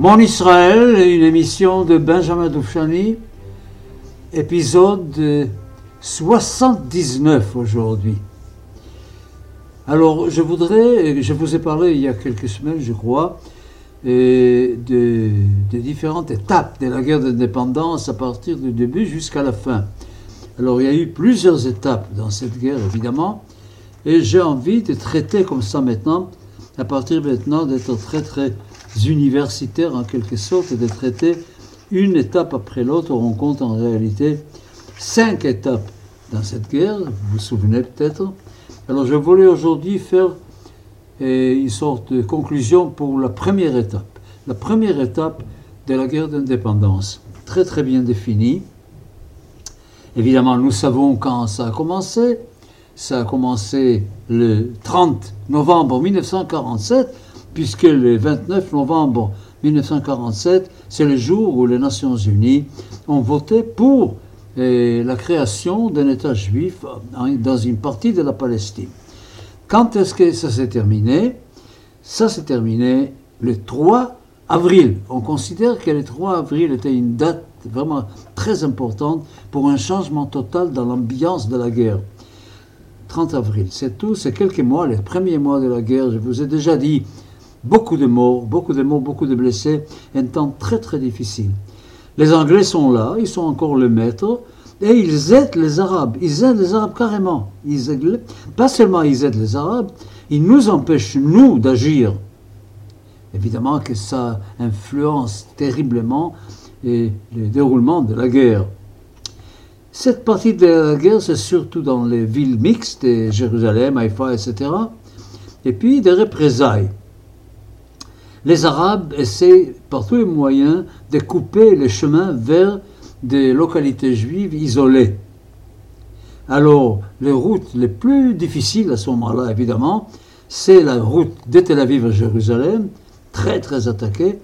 Mon Israël, une émission de Benjamin Doufchani, épisode 79 aujourd'hui. Alors, je voudrais, je vous ai parlé il y a quelques semaines, je crois, des différentes étapes de la guerre d'indépendance à partir du début jusqu'à la fin. Alors, il y a eu plusieurs étapes dans cette guerre, évidemment, et j'ai envie de traiter comme ça maintenant, à partir maintenant d'être très très universitaires en quelque sorte de traiter une étape après l'autre. On compte en réalité cinq étapes dans cette guerre, vous vous souvenez peut-être. Alors je voulais aujourd'hui faire eh, une sorte de conclusion pour la première étape. La première étape de la guerre d'indépendance, très très bien définie. Évidemment, nous savons quand ça a commencé. Ça a commencé le 30 novembre 1947 puisque le 29 novembre 1947, c'est le jour où les Nations Unies ont voté pour eh, la création d'un État juif dans une partie de la Palestine. Quand est-ce que ça s'est terminé? Ça s'est terminé le 3 avril. On considère que le 3 avril était une date vraiment très importante pour un changement total dans l'ambiance de la guerre. 30 avril, c'est tout, c'est quelques mois, les premiers mois de la guerre. Je vous ai déjà dit Beaucoup de morts, beaucoup de morts, beaucoup de blessés, un temps très très difficile. Les Anglais sont là, ils sont encore le maître, et ils aident les Arabes. Ils aident les Arabes carrément. Ils aident, pas seulement ils aident les Arabes, ils nous empêchent, nous, d'agir. Évidemment que ça influence terriblement le déroulement de la guerre. Cette partie de la guerre, c'est surtout dans les villes mixtes, Jérusalem, Haïfa, etc. Et puis des représailles les Arabes essaient par tous les moyens de couper les chemins vers des localités juives isolées. Alors, les routes les plus difficiles à ce moment-là, évidemment, c'est la route de Tel Aviv à Jérusalem, très très attaquée,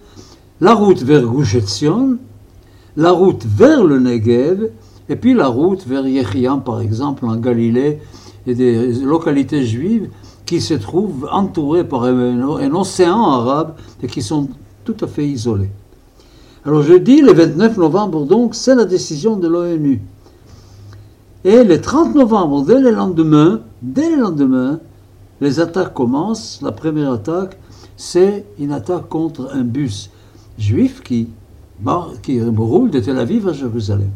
la route vers Gush la route vers le Negev, et puis la route vers Yechiam, par exemple, en Galilée, et des localités juives qui se trouvent entourés par un, océan arabe et qui sont tout à fait isolés. Alors je dis le 29 novembre, donc, c'est la décision de l'ONU. Et le 30 novembre, dès le lendemain, dès le lendemain, les attaques commencent. La première attaque, c'est une attaque contre un bus juif qui, qui roule de Tel Aviv à Jérusalem.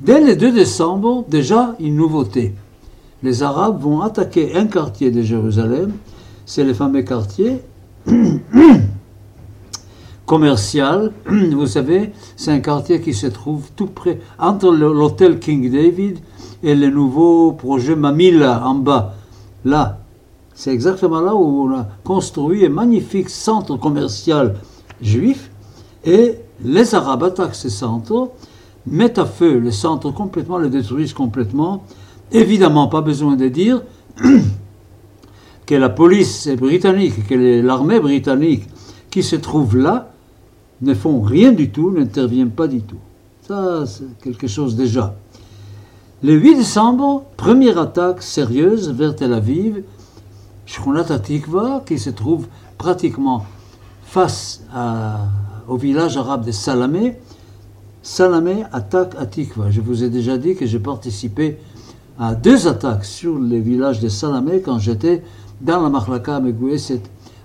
Dès le 2 décembre, déjà une nouveauté les Arabes vont attaquer un quartier de Jérusalem, c'est le fameux quartier commercial. Vous savez, c'est un quartier qui se trouve tout près, entre l'hôtel King David et le nouveau projet Mamila en bas. Là, c'est exactement là où on a construit un magnifique centre commercial juif et les Arabes attaquent ce centre, mettent à feu le centre complètement, le détruisent complètement Évidemment, pas besoin de dire que la police britannique, que l'armée britannique qui se trouve là, ne font rien du tout, n'interviennent pas du tout. Ça, c'est quelque chose déjà. Le 8 décembre, première attaque sérieuse vers Tel Aviv, Shkunat Atikva, qui se trouve pratiquement face au village arabe de Salamé. Salamé attaque Atikva. Je vous ai déjà dit que j'ai participé à deux attaques sur les villages de Salamé quand j'étais dans la Mahlaka Megoueset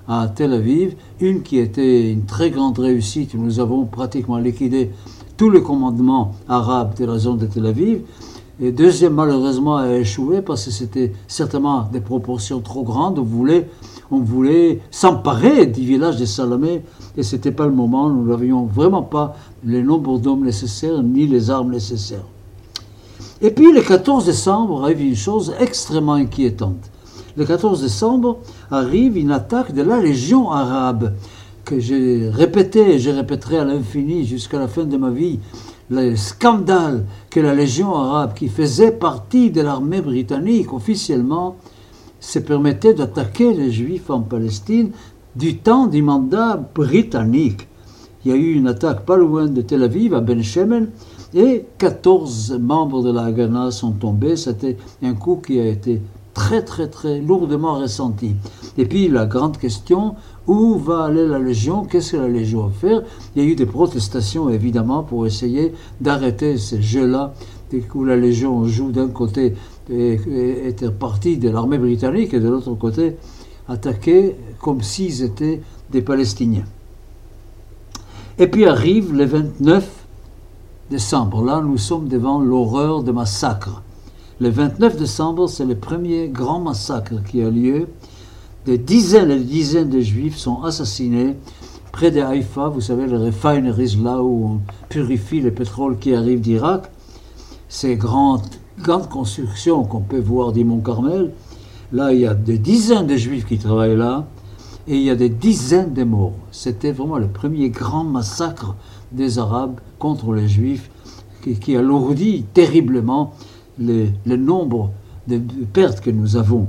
à Tel Aviv. Une qui était une très grande réussite. Nous avons pratiquement liquidé tous les commandements arabes de la zone de Tel Aviv. Et deuxième, malheureusement, a échoué parce que c'était certainement des proportions trop grandes. On voulait, on voulait s'emparer du village de Salamé et ce n'était pas le moment. Nous n'avions vraiment pas le nombre d'hommes nécessaires ni les armes nécessaires. Et puis le 14 décembre arrive une chose extrêmement inquiétante. Le 14 décembre arrive une attaque de la Légion arabe, que j'ai répété et je répéterai à l'infini jusqu'à la fin de ma vie. Le scandale que la Légion arabe, qui faisait partie de l'armée britannique officiellement, se permettait d'attaquer les Juifs en Palestine du temps du mandat britannique. Il y a eu une attaque pas loin de Tel Aviv, à Ben Shemen, et 14 membres de la Haganah sont tombés. C'était un coup qui a été très très très lourdement ressenti. Et puis la grande question, où va aller la Légion? Qu'est-ce que la Légion va faire? Il y a eu des protestations évidemment pour essayer d'arrêter ces jeux-là où la Légion joue d'un côté et était partie de l'armée britannique et de l'autre côté attaquer comme s'ils étaient des Palestiniens. Et puis arrive le 29 décembre. Là, nous sommes devant l'horreur de massacre. Le 29 décembre, c'est le premier grand massacre qui a lieu. Des dizaines et des dizaines de juifs sont assassinés près de Haïfa, vous savez, les refineries là où on purifie le pétrole qui arrive d'Irak. Ces grandes, grandes constructions qu'on peut voir du Mont Carmel, là, il y a des dizaines de juifs qui travaillent là et il y a des dizaines de morts. C'était vraiment le premier grand massacre des Arabes contre les Juifs qui, alourdit terriblement le, nombre de, pertes que nous avons.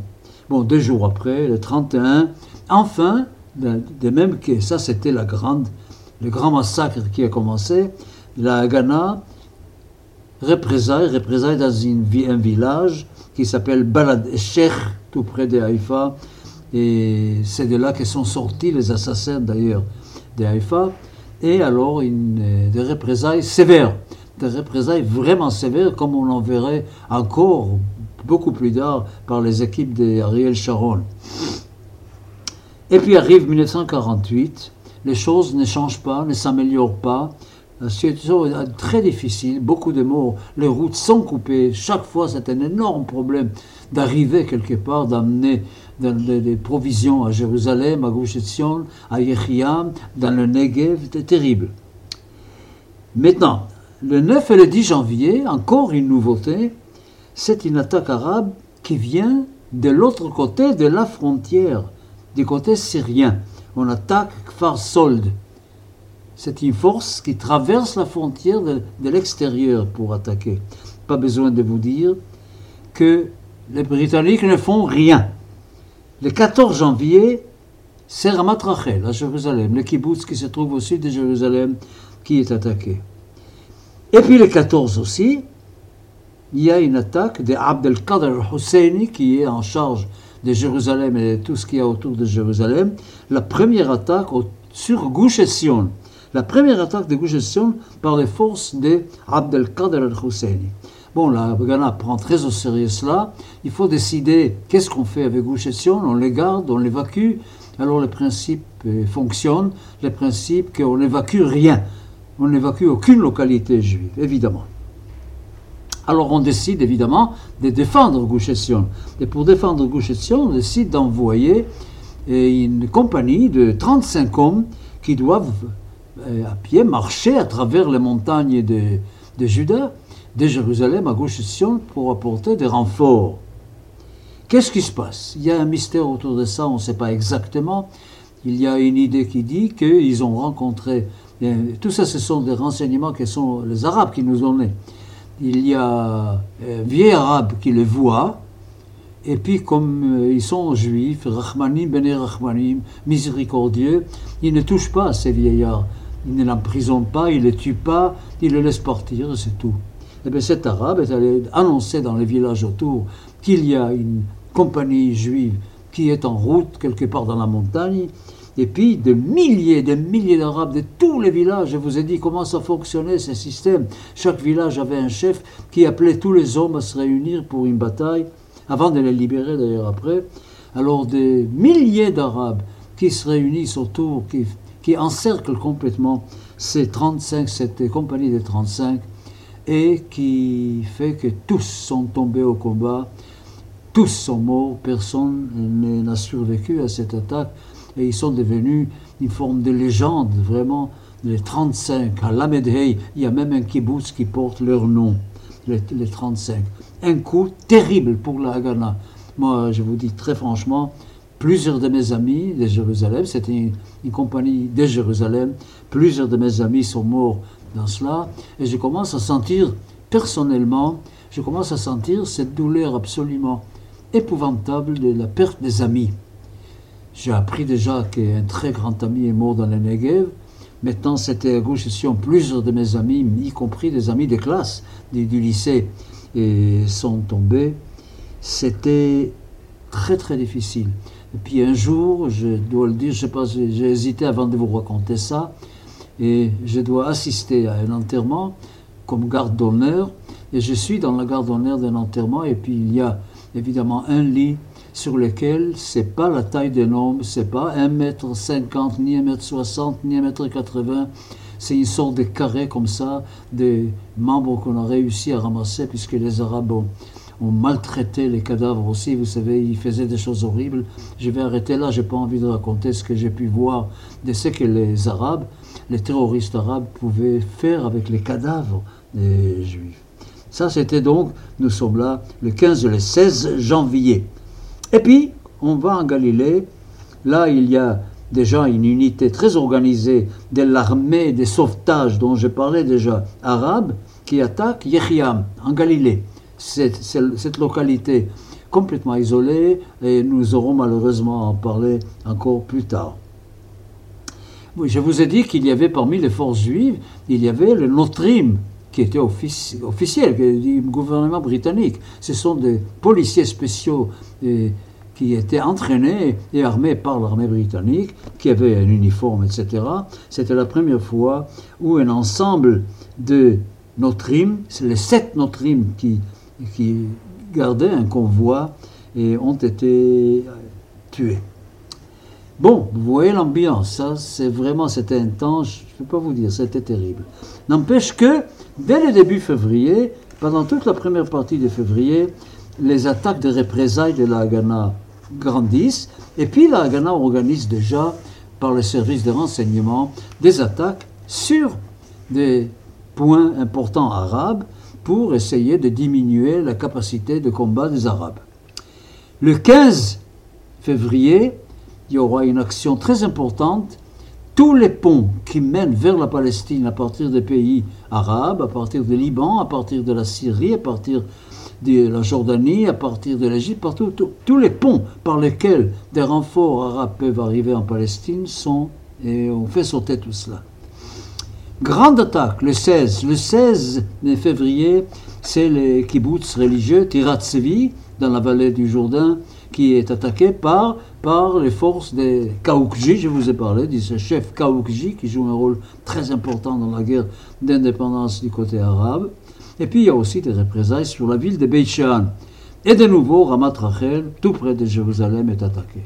Bon, deux jours après, le 31, enfin, de, même que ça c'était la grande, le grand massacre qui a commencé, la Haganah représaille, représaille dans une, un village qui s'appelle Balad Sheikh, tout près de Haïfa, et c'est de là que sont sortis les assassins d'ailleurs de Haïfa. Et alors une, des représailles sévères, des représailles vraiment sévères, comme on en verrait encore beaucoup plus tard par les équipes d'Ariel Sharon. Et puis arrive 1948, les choses ne changent pas, ne s'améliorent pas. La situation est très difficile, beaucoup de morts, les routes sont coupées, chaque fois c'est un énorme problème d'arriver quelque part, d'amener des, provisions à Jérusalem, à Gush à Yechiam, dans le Negev, c'était terrible. Maintenant, le 9 et le 10 janvier, encore une nouveauté, c'est une attaque arabe qui vient de l'autre côté de la frontière, du côté syrien. On attaque Kfar Sold. C'est une force qui traverse la frontière de l'extérieur pour attaquer. Pas besoin de vous dire que les Britanniques ne font rien. Le 14 janvier, c'est Ramat Rachel à Jérusalem, le kibbutz qui se trouve au sud de Jérusalem, qui est attaqué. Et puis le 14 aussi, il y a une attaque de Abdelkader Husseini qui est en charge de Jérusalem et de tout ce qu'il y a autour de Jérusalem. La première attaque sur Gush Sion. La première attaque de Gush par les forces de Abdelkader Husseini. Bon, la Ghana prend très au sérieux cela. Il faut décider qu'est-ce qu'on fait avec Gush On les garde, on l'évacue. Alors le principe euh, fonctionne. Le principe qu'on n'évacue rien. On n'évacue aucune localité juive, évidemment. Alors on décide évidemment de défendre Gush Et pour défendre Gush on décide d'envoyer euh, une compagnie de 35 hommes qui doivent euh, à pied marcher à travers les montagnes de, de Juda de Jérusalem à Gauche Sion pour apporter des renforts. Qu'est-ce qui se passe? Il y a un mystère autour de ça, on ne sait pas exactement. Il y a une idée qui dit qu'ils ont rencontré. Tout ça, ce sont des renseignements que sont les Arabes qui nous ont donnés. Il y a un vieil Arabe qui les voit, et puis comme euh, ils sont juifs, Rahmanim, Bene Rahmanim, miséricordieux, ils ne touchent pas à ces vieillards. Ils ne l'emprisonnent pas, ils ne les tuent pas, ils le laissent partir, c'est tout eh bien, cet arabe est allé annoncer dans les villages autour qu'il y a une compagnie juive qui est en route quelque part dans la montagne. Et puis, de milliers, de milliers d'Arabes de tous les villages, je vous ai dit comment ça fonctionnait, ce système. Chaque village avait un chef qui appelait tous les hommes à se réunir pour une bataille, avant de les libérer d'ailleurs après. Alors, des milliers d'Arabes qui se réunissent autour, qui, qui encerclent complètement ces 35, cette compagnie des 35, et qui fait que tous sont tombés au combat, tous sont morts, personne n'a survécu à cette attaque et ils sont devenus une forme de légende, vraiment. Les 35, à Lamedhei, il y a même un kibbutz qui porte leur nom, les, 35. Un coup terrible pour la Haganah. Moi, je vous dis très franchement, plusieurs de mes amis de Jérusalem, c'était une, une, compagnie de Jérusalem, plusieurs de mes amis sont morts dans cela, et je commence à sentir, personnellement, je commence à sentir cette douleur absolument épouvantable de la perte des amis. J'ai appris déjà qu'un très grand ami est mort dans le Negev. Maintenant, c'était à gauche et plusieurs de mes amis, y compris des amis de classe du, lycée, sont tombés. C'était très très difficile. Et puis un jour, je dois le dire, j'ai hésité avant de vous raconter ça, et je dois assister à un enterrement comme garde d'honneur, et je suis dans la garde d'honneur d'un enterrement, et puis il y a évidemment un lit sur lequel c'est pas la taille des nombres, c'est pas 1m50, ni 1m60, ni 1m80, c'est une sorte de carré comme ça, des membres qu'on a réussi à ramasser, puisque les Arabes ont, ont maltraité les cadavres aussi, vous savez, ils faisaient des choses horribles. Je vais arrêter là, j'ai pas envie de raconter ce que j'ai pu voir de ce que les Arabes, les terroristes arabes pouvaient faire avec les cadavres des Juifs. Ça, c'était donc, nous sommes là, le 15 et le 16 janvier. Et puis, on va en Galilée. Là, il y a déjà une unité très organisée de l'armée des sauvetages dont je parlais déjà, arabe, qui attaque Yechiam, en Galilée. Cette, cette, localité complètement isolée, et nous aurons malheureusement à en parler encore plus tard. Je vous ai dit qu'il y avait parmi les forces juives, il y avait le Notrim, qui était officiel du gouvernement britannique. Ce sont des policiers spéciaux et, qui étaient entraînés et armés par l'armée britannique, qui avaient un uniforme, etc. C'était la première fois où un ensemble de Notrim, c'est les sept Notrim qui, qui gardaient un convoi et ont été tués. Bon, vous voyez l'ambiance, ça c'est vraiment, c'était intense, je ne peux pas vous dire, c'était terrible. N'empêche que, dès le début février, pendant toute la première partie de février, les attaques de représailles de la Haganah grandissent, et puis la Haganah organise déjà, par le service de renseignement, des attaques sur des points importants arabes pour essayer de diminuer la capacité de combat des Arabes. Le 15 février, il y aura une action très importante. Tous les ponts qui mènent vers la Palestine à partir des pays arabes, à partir du Liban, à partir de la Syrie, à partir de la Jordanie, à partir de l'Égypte, partout, tous les ponts par lesquels des renforts arabes peuvent arriver en Palestine sont, et on fait sauter tout cela. Grande attaque le 16. Le 16 février, c'est les kibbutz religieux Tirat dans la vallée du Jourdain, qui est attaqué par les forces des Kaoukji, je vous ai parlé, de ce chef Kaoukji qui joue un rôle très important dans la guerre d'indépendance du côté arabe. Et puis il y a aussi des représailles sur la ville de Beit Et de nouveau, Ramat Rachel, tout près de Jérusalem, est attaqué.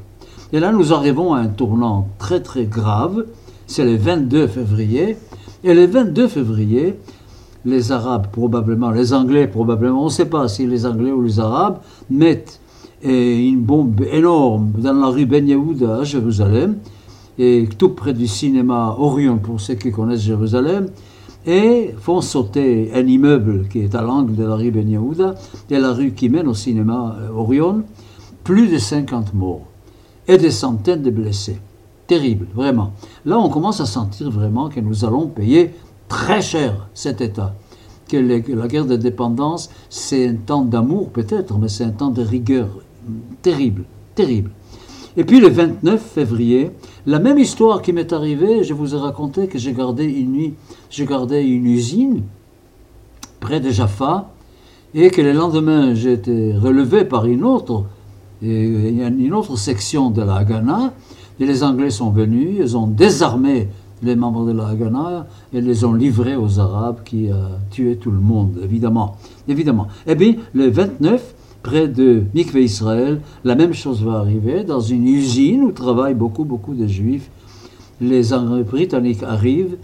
Et là, nous arrivons à un tournant très très grave. C'est le 22 février. Et le 22 février, les Arabes, probablement, les Anglais, probablement, on ne sait pas si les Anglais ou les Arabes, mettent et une bombe énorme dans la rue Ben Yehuda à Jérusalem, et tout près du cinéma Orion pour ceux qui connaissent Jérusalem, et font sauter un immeuble qui est à l'angle de la rue Ben Yehuda et la rue qui mène au cinéma euh, Orion, plus de 50 morts et des centaines de blessés. Terrible, vraiment. Là, on commence à sentir vraiment que nous allons payer très cher cet État que la guerre de dépendance, c'est un temps d'amour peut-être, mais c'est un temps de rigueur terrible, terrible. Et puis le 29 février, la même histoire qui m'est arrivée, je vous ai raconté que j'ai gardé une nuit, j'ai gardé une usine près de Jaffa, et que le lendemain j'ai été relevé par une autre, une autre section de la Haganah, et les Anglais sont venus, ils ont désarmé les membres de la Haganah et les ont livrés aux Arabes qui ont tué tout le monde, évidemment. évidemment. Eh bien, le 29, près de Mikve Israël, la même chose va arriver dans une usine où travaillent beaucoup, beaucoup de juifs. Les Britanniques arrivent,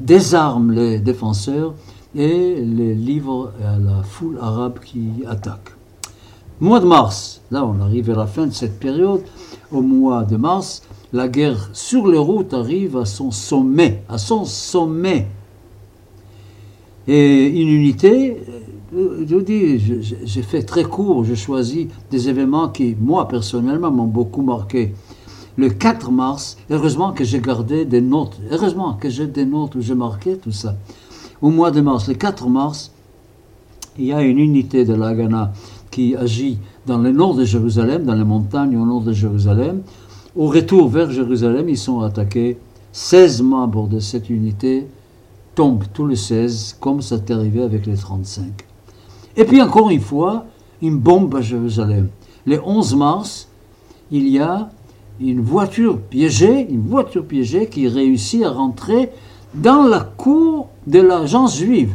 désarment les défenseurs et les livrent à la foule arabe qui attaque. Mois de mars, là on arrive à la fin de cette période, au mois de mars, la guerre sur les routes arrive à son sommet, à son sommet. Et une unité je vous dis, j'ai fait très court, j'ai choisi des événements qui, moi, personnellement, m'ont beaucoup marqué. Le 4 mars, heureusement que j'ai gardé des notes, heureusement que j'ai des notes où j'ai marqué tout ça. Au mois de mars, le 4 mars, il y a une unité de l'Agana qui agit dans le nord de Jérusalem, dans les montagnes au nord de Jérusalem, Au retour vers Jérusalem, ils sont attaqués. 16 membres de cette unité tombent tous les 16, comme ça est arrivé avec les 35. Et puis encore une fois, une bombe à Jérusalem. Le 11 mars, il y a une voiture piégée, une voiture piégée qui réussit à rentrer dans la cour de l'agence juive.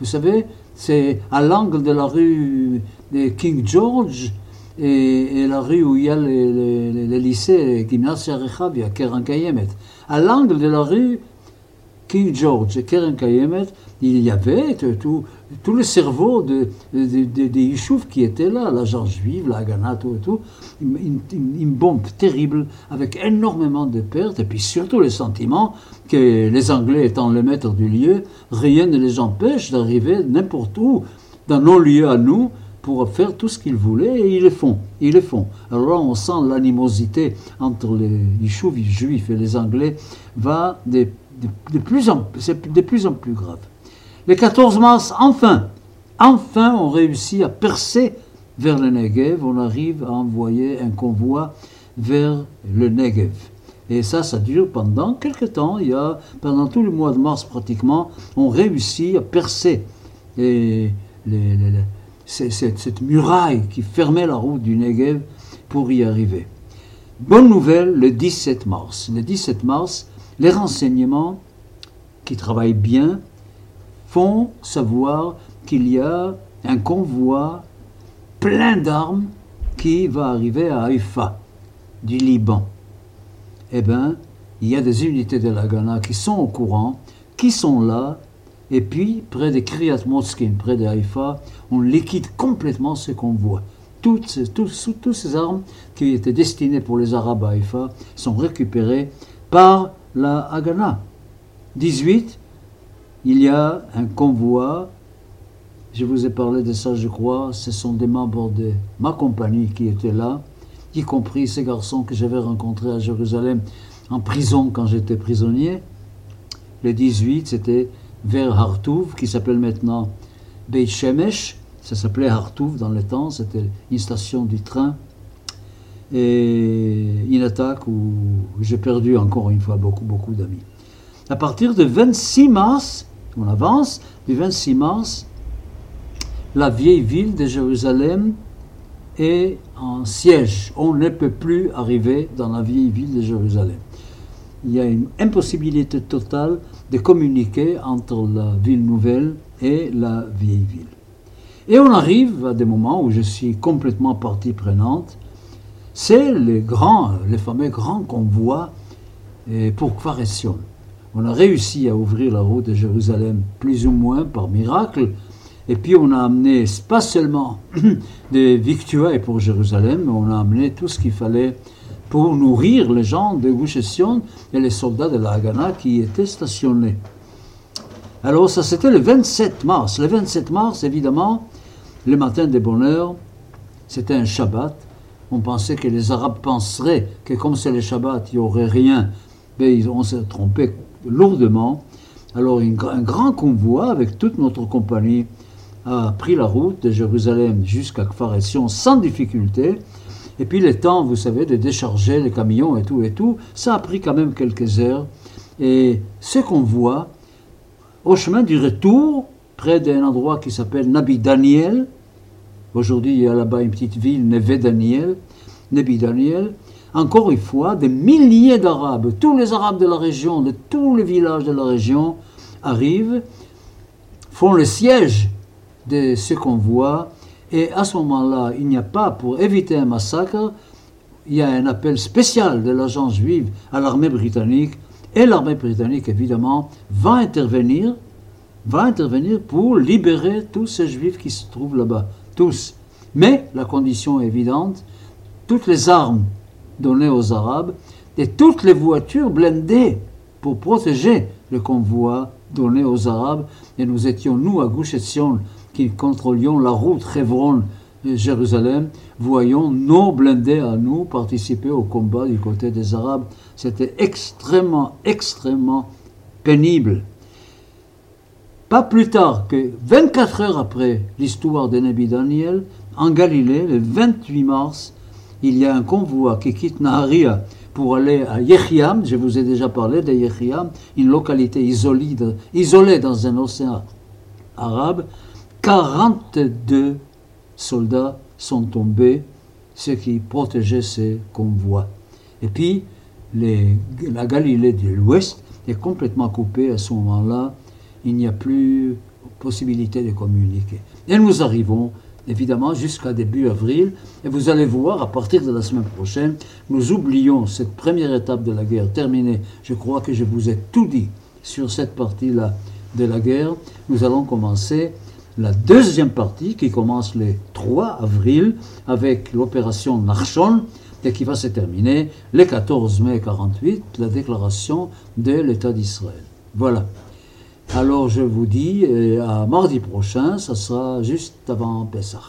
Vous savez, c'est à l'angle de la rue de King George et, la rue où il y a le, lycée Gymnasia Rechavia, Keren Kayemet. À l'angle de la rue King George et Keren Kayemet, il y avait tout, tout le cerveau des de, de, qui étaient là, l'agence juive, la Haganah, tout et tout, une, bombe terrible avec énormément de pertes et puis surtout le sentiment que les Anglais étant les maîtres du lieu, rien ne les empêche d'arriver n'importe où, dans nos lieux à nous, pour faire tout ce qu'ils voulaient et ils le font. Ils le font. Alors là, on sent l'animosité entre les juifs et les Anglais va de plus en plus grave. Le 14 mars, enfin, enfin, on réussit à percer vers le Negev. On arrive à envoyer un convoi vers le Negev. Et ça, ça dure pendant quelques temps. Y a, pendant tout le mois de mars pratiquement, on réussit à percer cette, cette, muraille qui fermait la route du Negev pour y arriver. Bonne nouvelle, le 17 mars. Le 17 mars, les renseignements qui travaillent bien font savoir qu'il y a un convoi plein d'armes qui va arriver à Haïfa, du Liban. Eh bien, il y a des unités de la Ghana qui sont au courant, qui sont là, et puis, près de Kriyat Moskin, près de Haïfa, on liquide complètement ce convoi. Toutes ces, toutes ces armes qui étaient destinées pour les Arabes à Haïfa sont récupérées par la Haganah. 18, il y a un convoi, je vous ai parlé de ça, je crois, ce sont des membres de ma compagnie qui étaient là, y compris ces garçons que j'avais rencontrés à Jérusalem en prison quand j'étais prisonnier. Le 18, c'était vers Hartouv, qui s'appelle maintenant Beit Shemesh. Ça s'appelait Hartouv dans le temps, c'était une station du train. Et une attaque où j'ai perdu encore une fois beaucoup, beaucoup d'amis. À partir du 26 mars, on avance, du 26 mars, la vieille ville de Jérusalem est en siège. On ne peut plus arriver dans la vieille ville de Jérusalem il y a une impossibilité totale de communiquer entre la ville nouvelle et la vieille ville. Et on arrive à des moments où je suis complètement partie prenante. C'est les grands, les fameux grands convois pour Kvaresion. On a réussi à ouvrir la route de Jérusalem plus ou moins par miracle. Et puis on a amené pas seulement des victuailles pour Jérusalem, mais on a amené tout ce qu'il fallait pour nourrir les gens de Gush et les soldats de la Haganah qui étaient stationnés. Alors ça c'était le 27 mars. Le 27 mars, évidemment, le matin des bonheurs, c'était un Shabbat. On pensait que les Arabes penseraient que comme c'est le Shabbat, il n'y aurait rien. Mais ont s'est trompé lourdement. Alors un grand convoi avec toute notre compagnie a pris la route de Jérusalem jusqu'à Kfar sans difficulté. Et puis le temps, vous savez, de décharger les camions et tout et tout, ça a pris quand même quelques heures. Et ce qu'on voit, au chemin du retour, près d'un endroit qui s'appelle Nabi Daniel, aujourd'hui il y a là-bas une petite ville, Neve Daniel, Nabi Daniel, encore une fois, des milliers d'Arabes, tous les Arabes de la région, de tous les villages de la région, arrivent, font le siège de ce qu'on voit, et à ce moment-là, il n'y a pas, pour éviter un massacre, il y a un appel spécial de l'agence juive à l'armée britannique. Et l'armée britannique, évidemment, va intervenir, va intervenir pour libérer tous ces juifs qui se trouvent là-bas. Tous. Mais la condition est évidente, toutes les armes données aux Arabes et toutes les voitures blindées pour protéger le convoi donné aux Arabes. Et nous étions, nous, à Gush qui contrôlions la route Hebron-Jérusalem, voyons nos blindés à nous participer au combat du côté des Arabes. C'était extrêmement, extrêmement pénible. Pas plus tard que 24 heures après l'histoire de Nabi Daniel, en Galilée, le 28 mars, il y a un convoi qui quitte Naharia pour aller à Yechiam. Je vous ai déjà parlé de Yechiam, une localité isolée, dans un océan arabe. 42 soldats sont tombés, ce qui protégeait ces convois. Et puis, la Galilée de l'Ouest est complètement coupée à ce moment-là. Il n'y a plus possibilité de communiquer. Et nous arrivons évidemment jusqu'à début avril. Et vous allez voir, à partir de la semaine prochaine, nous oublions cette première étape de la guerre terminée. Je crois que je vous ai tout dit sur cette partie-là de la guerre. Nous allons commencer la deuxième partie qui commence le 3 avril avec l'opération Narshon et qui va se terminer le 14 mai 48, la déclaration de l'État d'Israël. Voilà. Alors je vous dis à mardi prochain, ça sera juste avant Pessah.